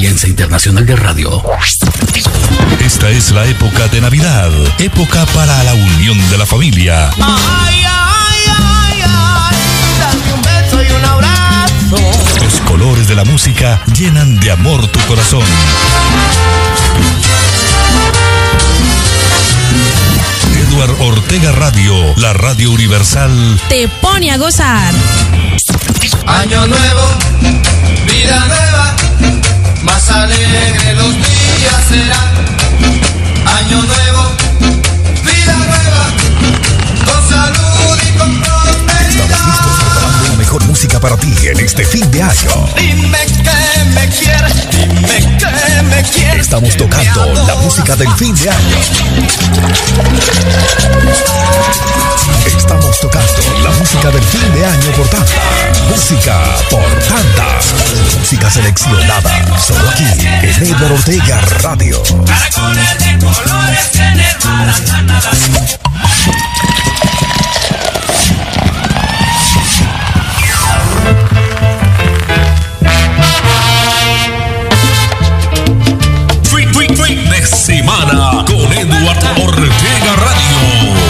Alianza Internacional de Radio. Esta es la época de Navidad, época para la unión de la familia. Ay, ay, ay, ay, dame un beso y un abrazo. Los colores de la música llenan de amor tu corazón. Eduard Ortega Radio, la radio universal. Te pone a gozar. Año nuevo, vida nueva, más alegre los días serán. Año nuevo, vida nueva, con salud y con prosperidad. Mejor música para ti en este fin de año. Dime que me quieres, dime que me quieres. Estamos tocando la música del fin de año. Estamos tocando la música del fin de año por tanda. Música por tanda. Música seleccionada. Solo aquí en Edward Ortega Radio. Caracoles de colores en hermanas Edward Ortega Radio.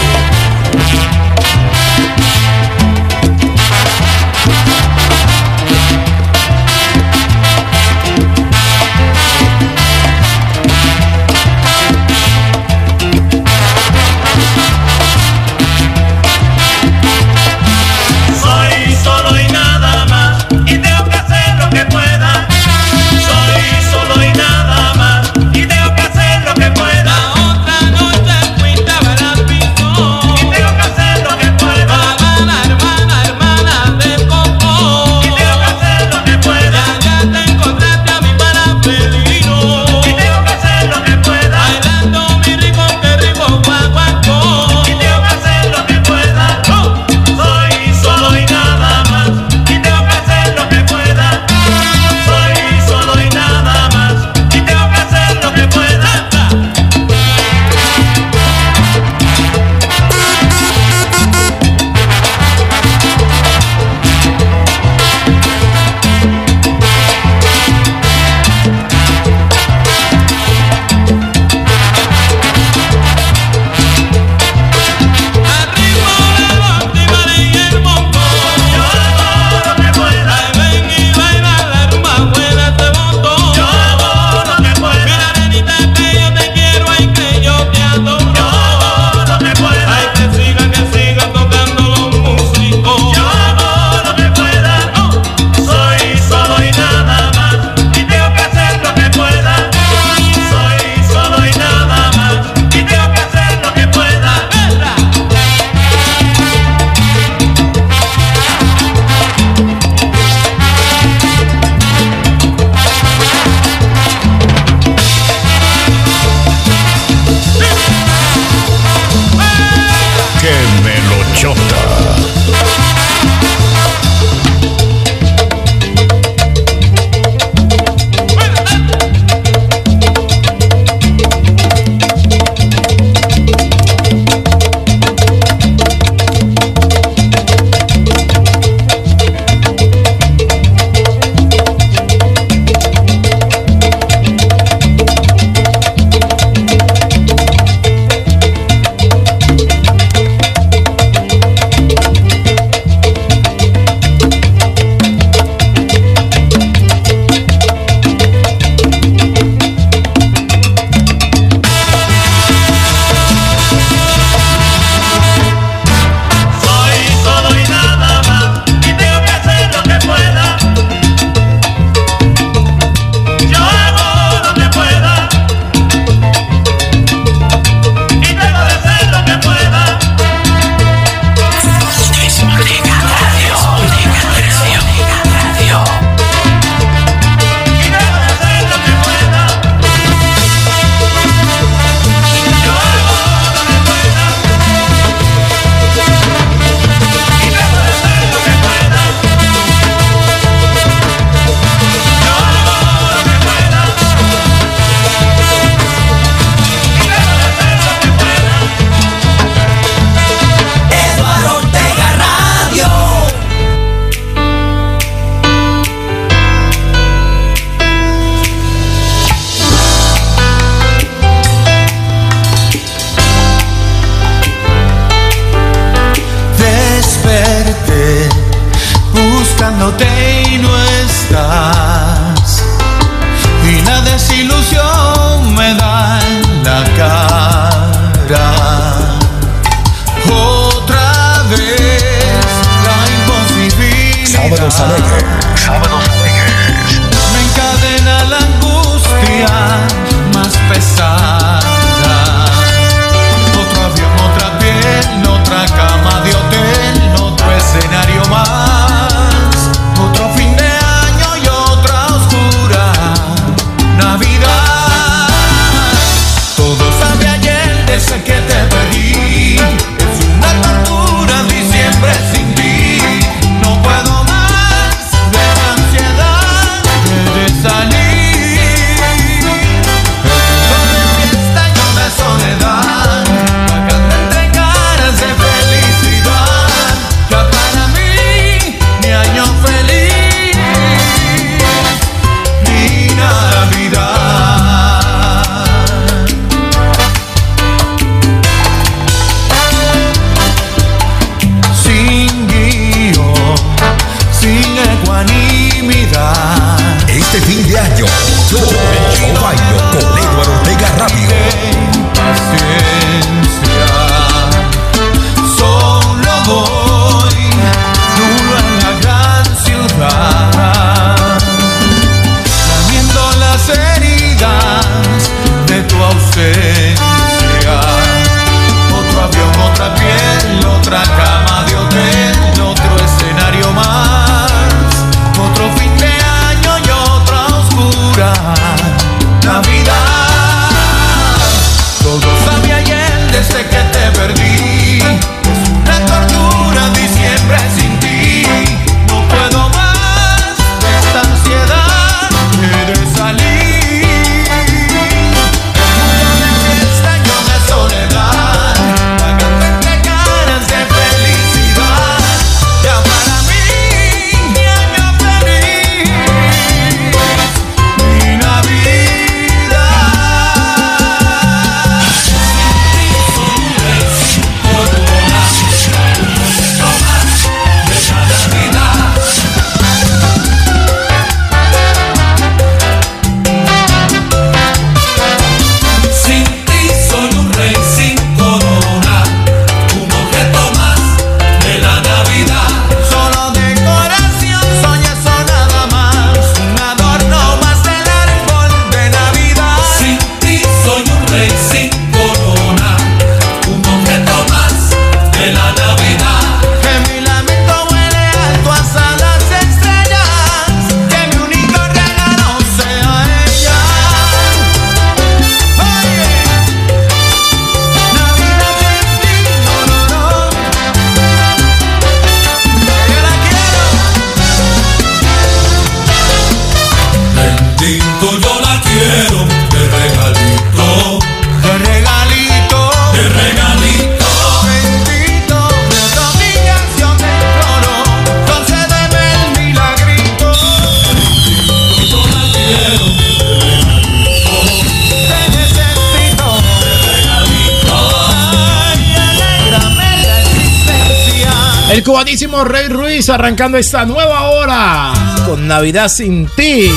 El cubanísimo Rey Ruiz arrancando esta nueva hora con Navidad sin ti.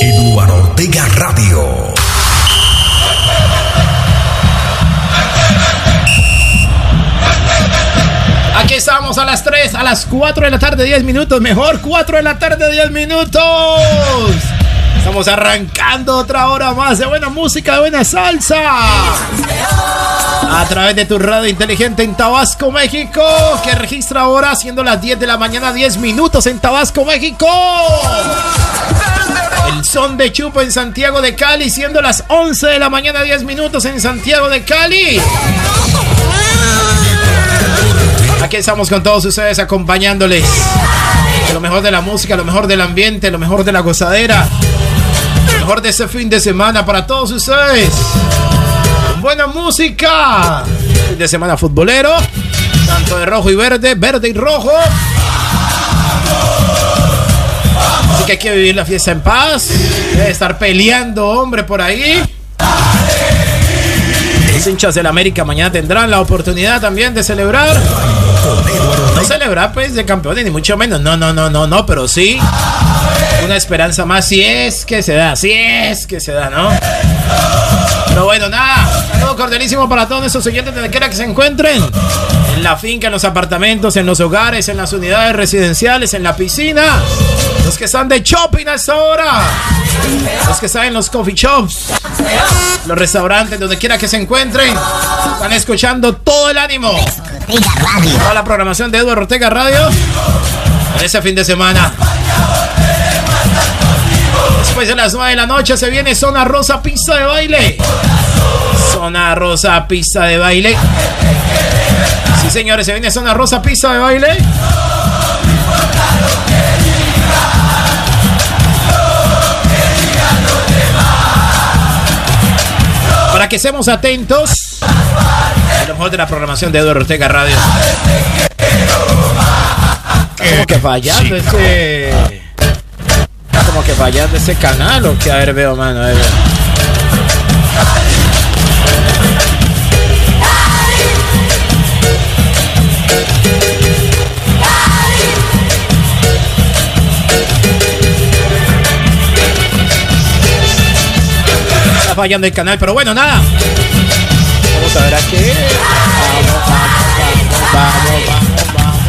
Eduardo Ortega Radio. Aquí estamos a las 3, a las 4 de la tarde, 10 minutos. Mejor 4 de la tarde, 10 minutos. Estamos arrancando otra hora más de buena música, de buena salsa. A través de tu radio inteligente en Tabasco, México. Que registra ahora siendo las 10 de la mañana, 10 minutos en Tabasco, México. El son de Chupo en Santiago de Cali, siendo las 11 de la mañana, 10 minutos en Santiago de Cali. Aquí estamos con todos ustedes acompañándoles. Lo mejor de la música, lo mejor del ambiente, lo mejor de la gozadera. Mejor de este fin de semana para todos ustedes. Buena música. Fin de semana futbolero. Tanto de rojo y verde, verde y rojo. Así que hay que vivir la fiesta en paz. Debe estar peleando, hombre, por ahí. Los hinchas del América mañana tendrán la oportunidad también de celebrar. No celebrar pues de campeones, ni mucho menos. No, no, no, no, no, pero sí. Una esperanza más si es que se da, si es que se da, ¿no? Pero bueno, nada. Saludo cordialísimo para todos nuestros oyentes donde quiera que se encuentren. En la finca, en los apartamentos, en los hogares, en las unidades residenciales, en la piscina. Los que están de shopping a esta hora. Que están en los coffee shops. Los restaurantes, donde quiera que se encuentren. Están escuchando todo el ánimo. Toda la programación de Eduardo Ortega Radio. En ese fin de semana. Después de las 9 de la noche se viene Zona Rosa Pista de Baile. Zona Rosa Pista de Baile. Sí, señores, se viene Zona Rosa Pista de Baile. Que estemos atentos a lo mejor de la programación de Eduardo Ortega Radio. Como que fallando ese. Como que fallando ese canal o que a ver veo mano, a ver, veo. Está fallando el canal, pero bueno, nada. Vamos a ver aquí. Vamos, vamos, vamos, vamos.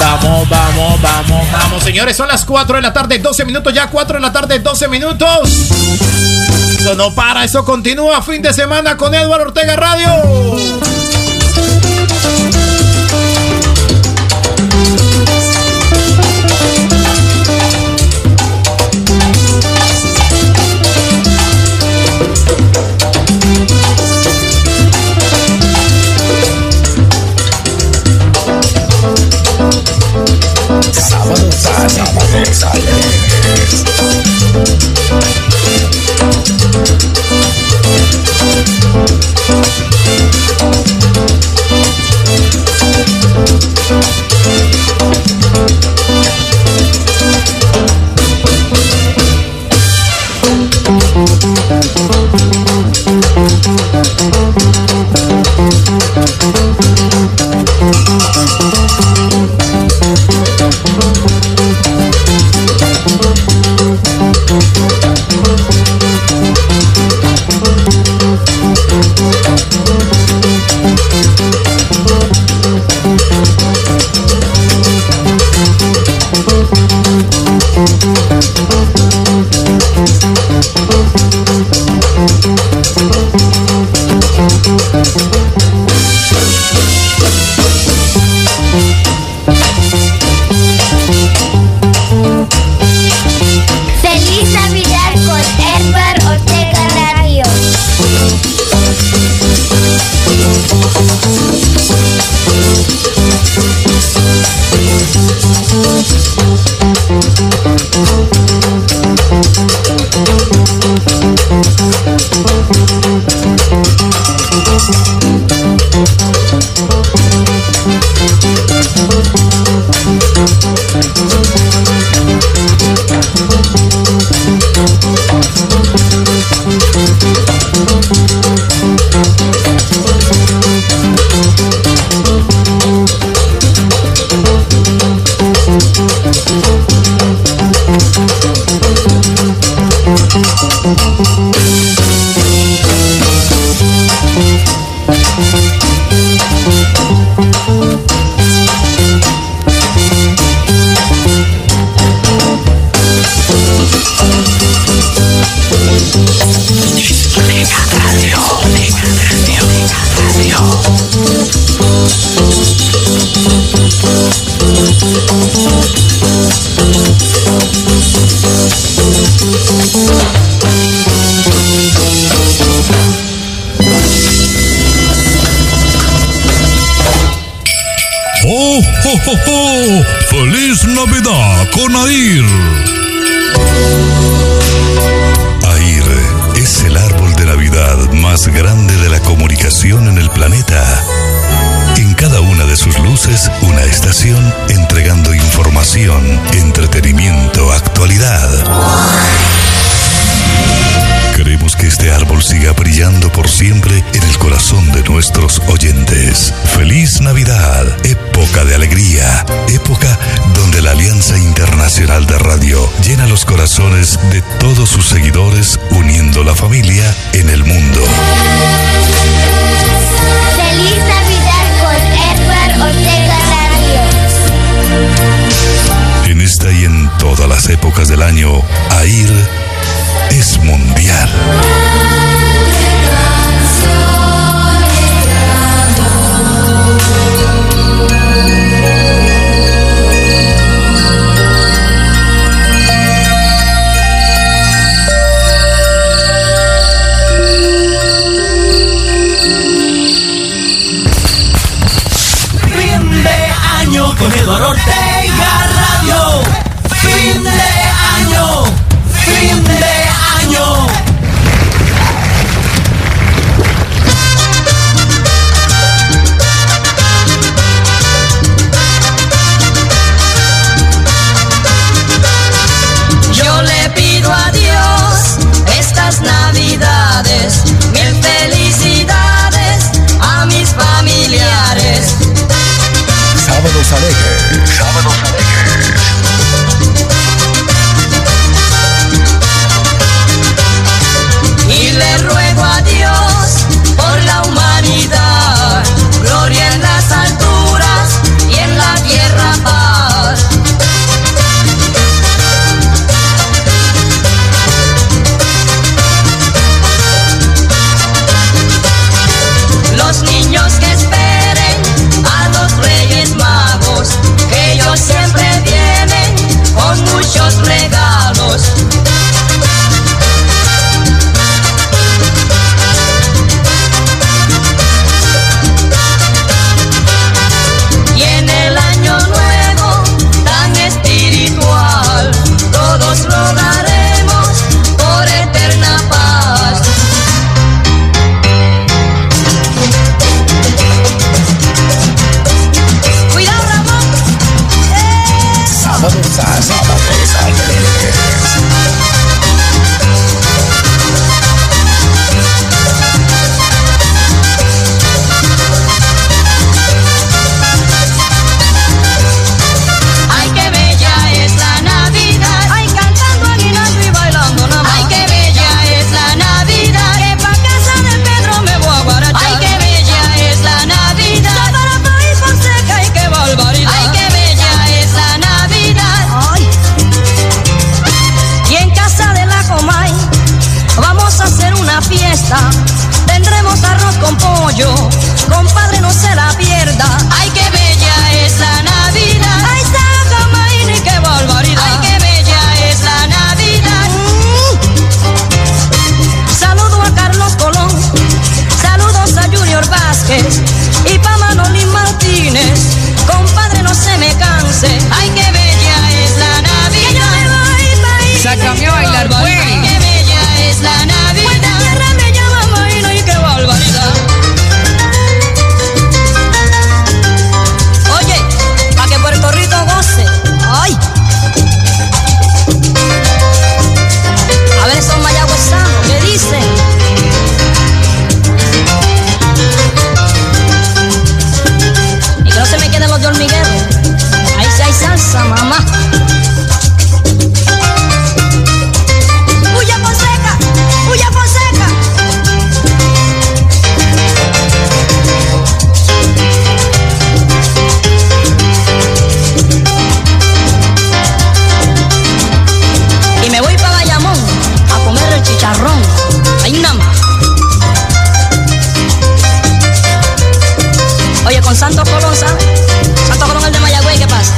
Vamos, vamos, vamos, vamos. Señores, son las 4 de la tarde, 12 minutos. Ya 4 de la tarde, 12 minutos. Eso no para, eso continúa. Fin de semana con Eduardo Ortega Radio. Pasa por esa Thank you. ¡Oh, oh, oh! ¡Feliz Navidad con AIR! AIR es el árbol de Navidad más grande de la comunicación en el planeta. En cada una de sus luces, una estación entregando información, entretenimiento, actualidad. Que este árbol siga brillando por siempre en el corazón de nuestros oyentes. Feliz Navidad, época de alegría, época donde la Alianza Internacional de Radio llena los corazones de todos sus seguidores uniendo la familia en el mundo. Feliz Navidad con Edward Ortega Radio. En esta y en todas las épocas del año, a ir es mundial. Con Santos Colón, ¿sabes? Santos Colón el de Mayagüey, ¿qué pasa?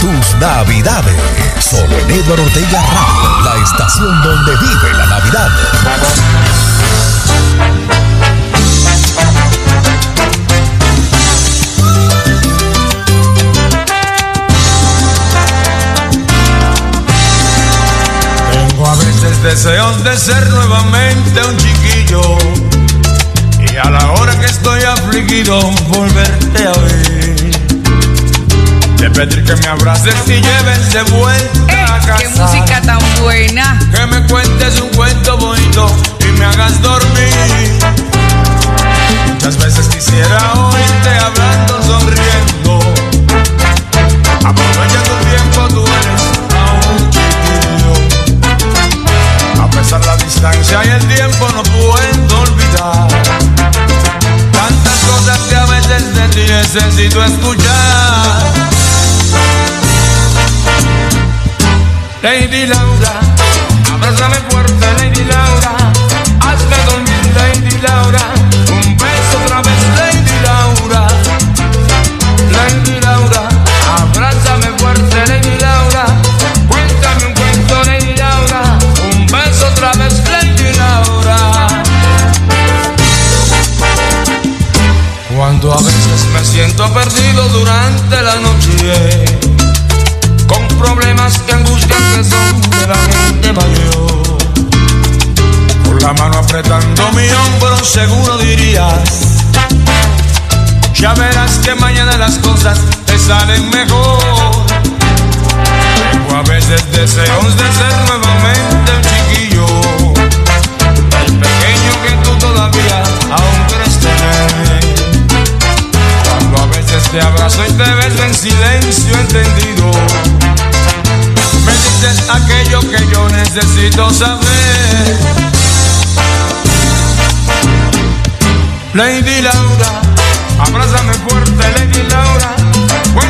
Sus Navidades. Solo en Eduardo Ortega Radio, la estación donde vive la Navidad. Tengo a veces deseos de ser nuevamente un chiquillo y a la hora que estoy afligido volverte a ver. De pedir que me abraces y lleves de vuelta Eh, a casa. ¡Qué música tan buena! Que me cuentes un cuento bonito y me hagas dormir. Muchas veces quisiera oírte hablando, sonriendo. Aprovecha tu tiempo, tú eres aún chiquillo. A pesar la distancia y el tiempo no puedo olvidar. Tantas cosas que a veces de ti necesito escuchar. Laura, seguro dirías: Ya verás que mañana las cosas te salen mejor. Tengo a veces deseos de ser nuevamente un chiquillo, el pequeño que tú todavía aún crees tener. Cuando a veces Te abrazo y te beso en silencio entendido. Me dices aquello que yo necesito saber. Lady Laura, abrázame fuerte, Lady Laura. Cuéntame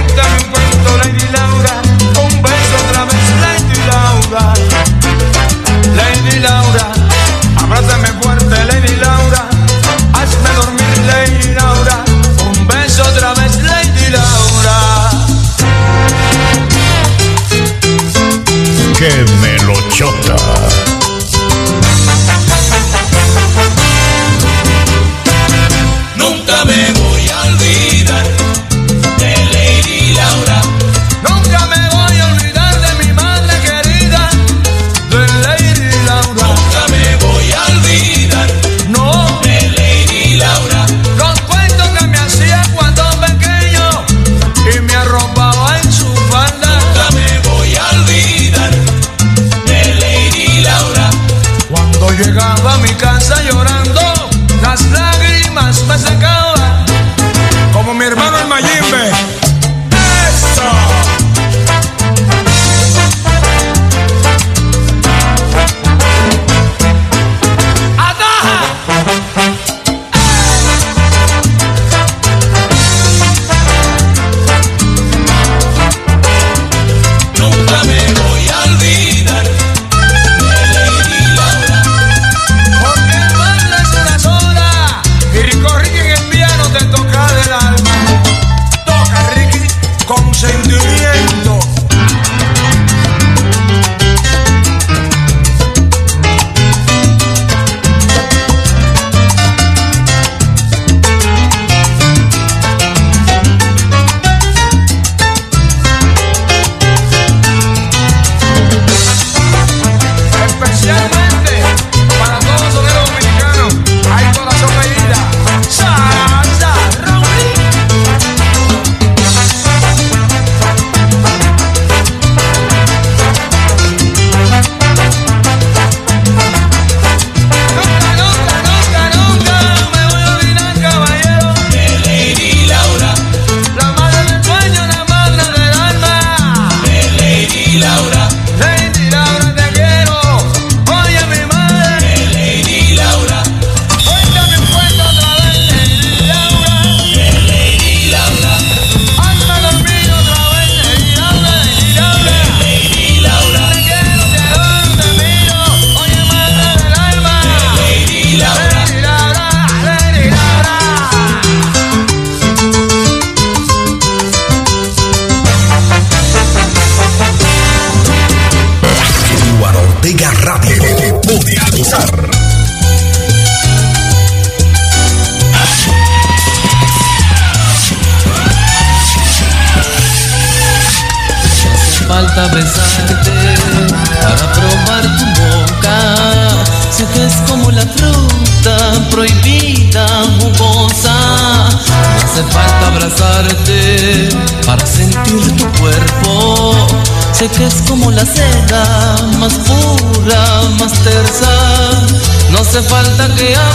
तक आ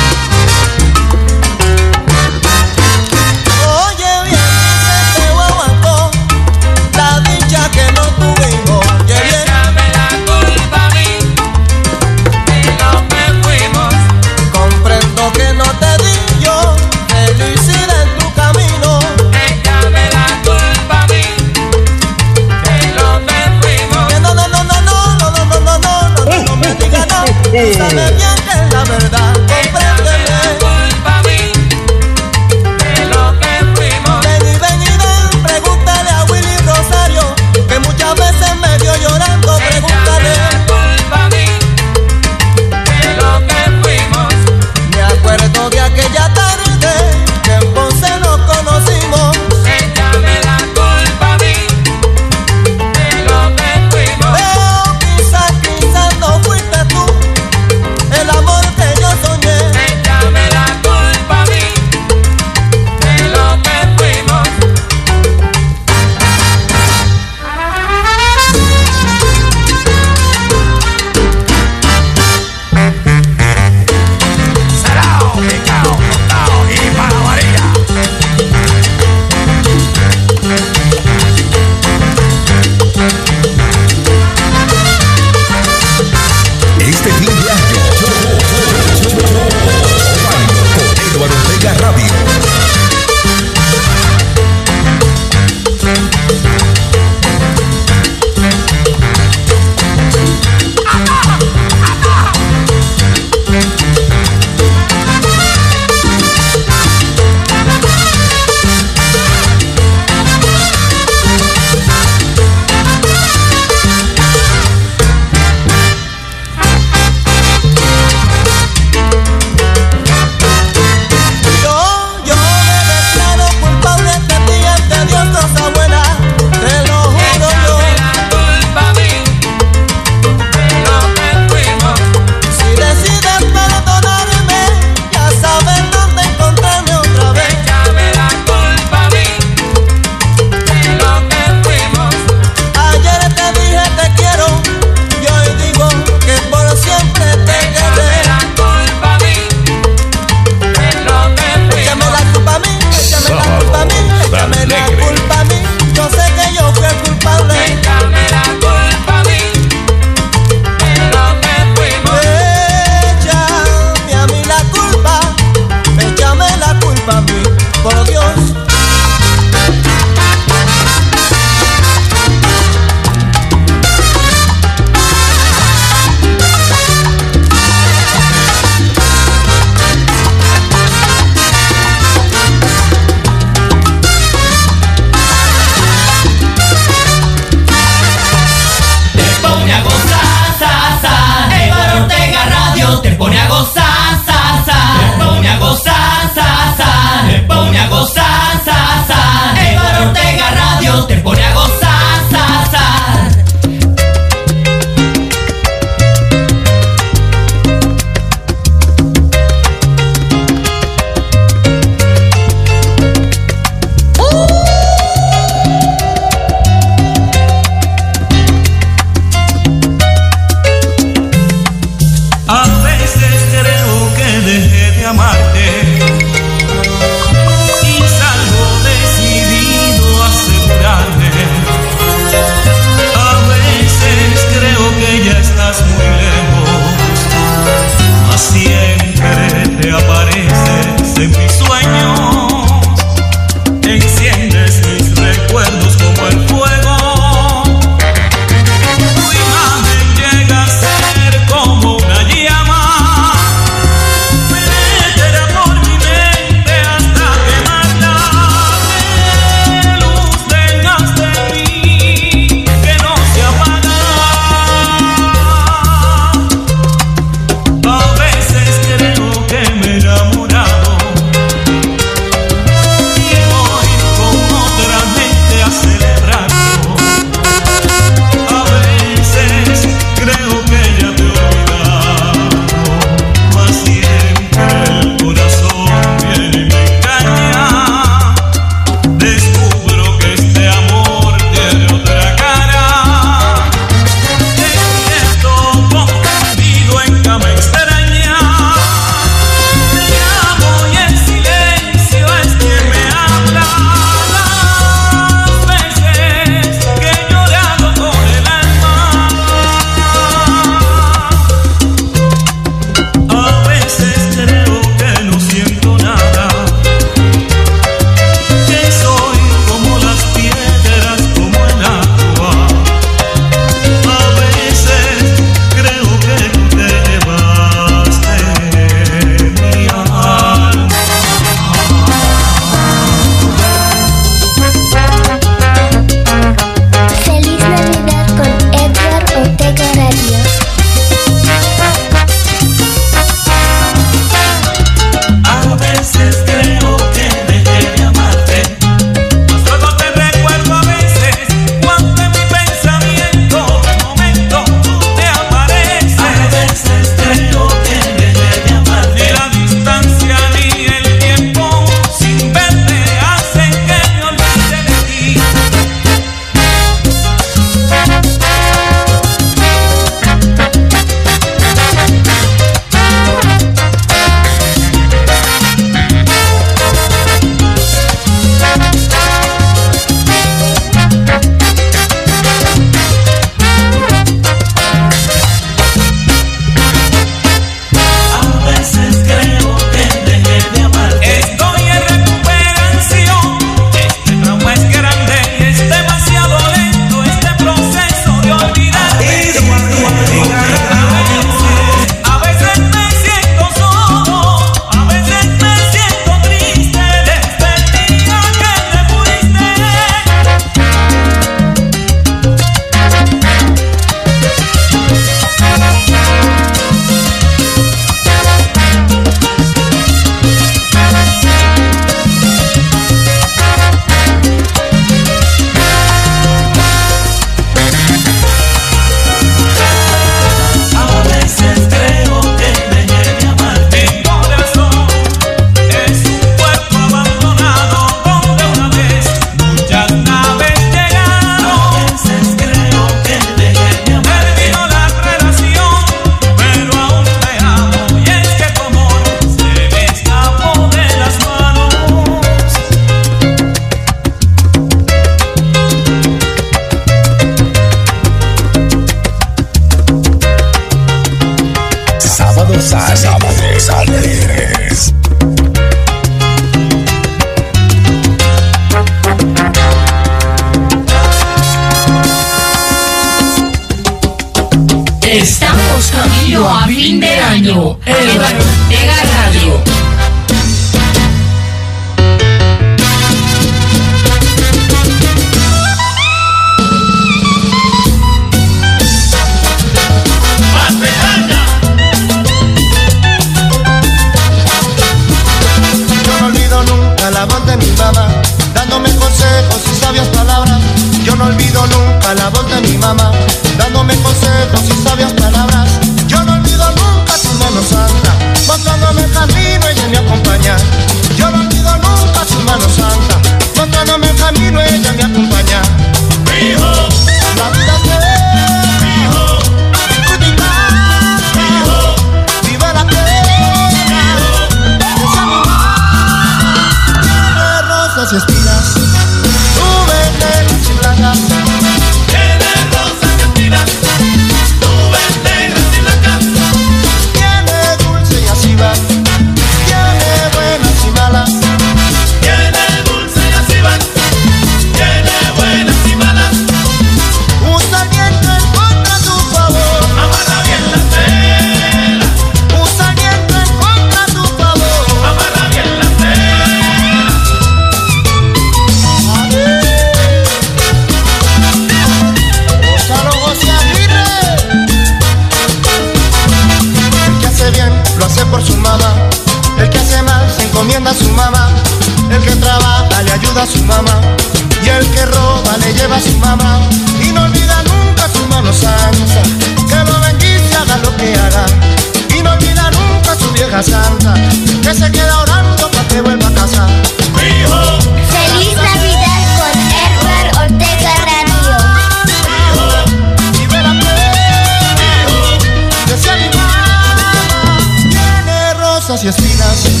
y espinas.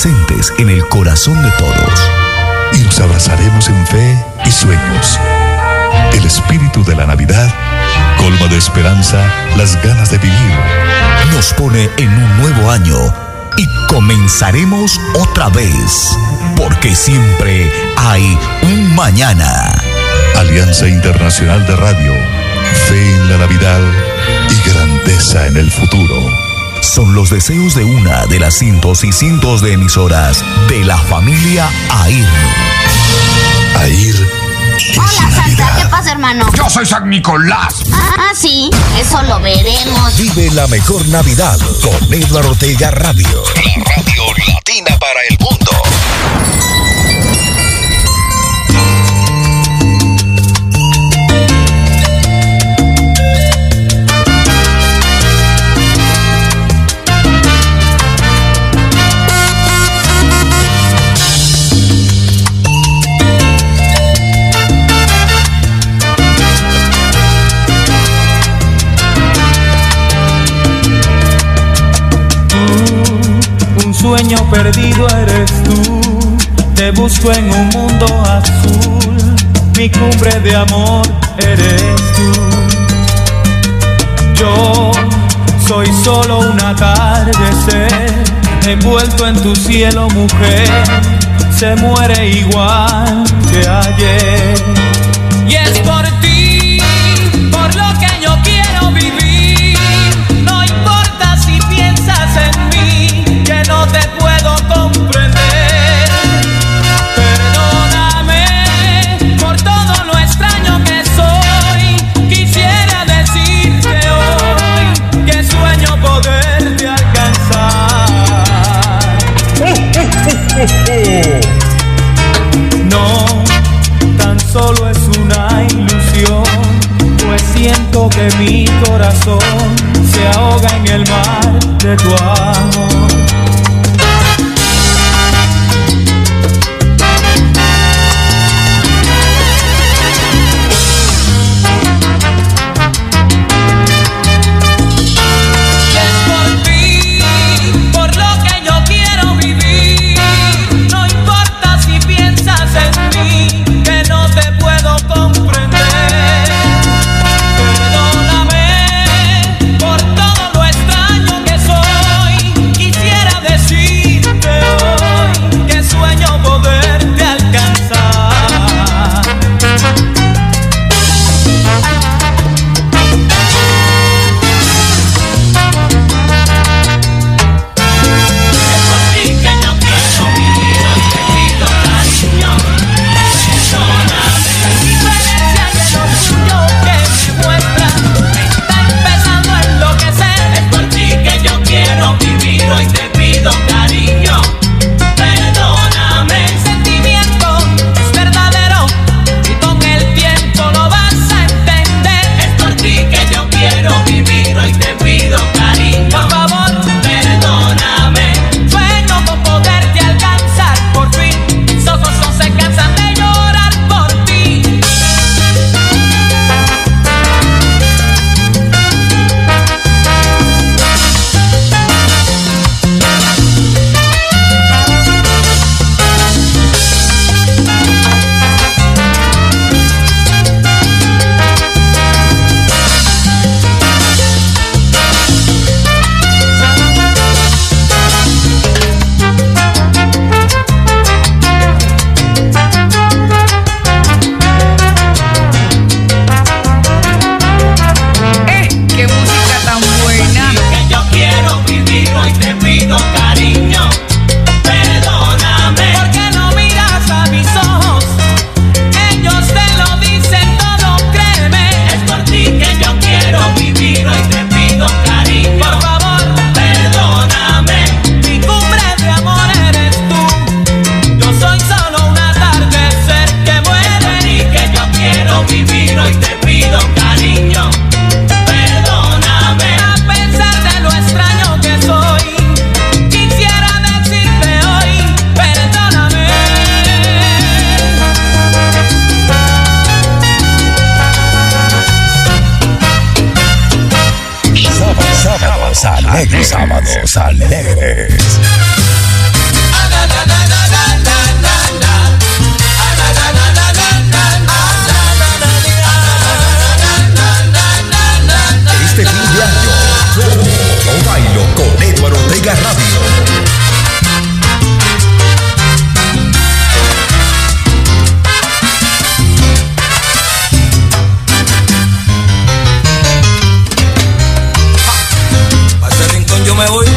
presentes en el corazón de todos. Y nos abrazaremos en fe y sueños. El espíritu de la Navidad colma de esperanza las ganas de vivir. Nos pone en un nuevo año y comenzaremos otra vez, porque siempre hay un mañana. Alianza Internacional de Radio, fe en la Navidad y grandeza en el futuro son los deseos de una de las cientos y cientos de emisoras de la familia AIR. AIR. Hola, Santa, ¿qué pasa, hermano? Yo soy San Nicolás. Ah, ah, sí, eso lo veremos. Vive la mejor Navidad con Eduardo Ortega Radio. La radio latina para el sueño perdido eres tú. Te busco en un mundo azul. Mi cumbre de amor eres tú. Yo soy solo un atardecer envuelto en tu cielo, mujer. Se muere igual que ayer. Y es por ti. Te puedo comprender. Perdóname por todo lo extraño que soy. Quisiera decirte hoy que sueño poderte alcanzar. No, tan solo es una ilusión, pues siento que mi corazón se ahoga en el mar de tu amor. sábados alegres. Sábados alegres. Este fin de año, yo, bailo con Eduardo Ortega Radio. me voy.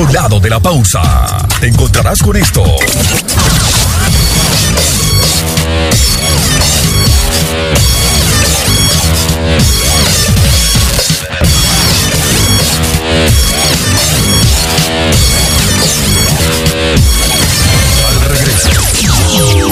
otro lado de la pausa, te encontrarás con esto. Al regreso.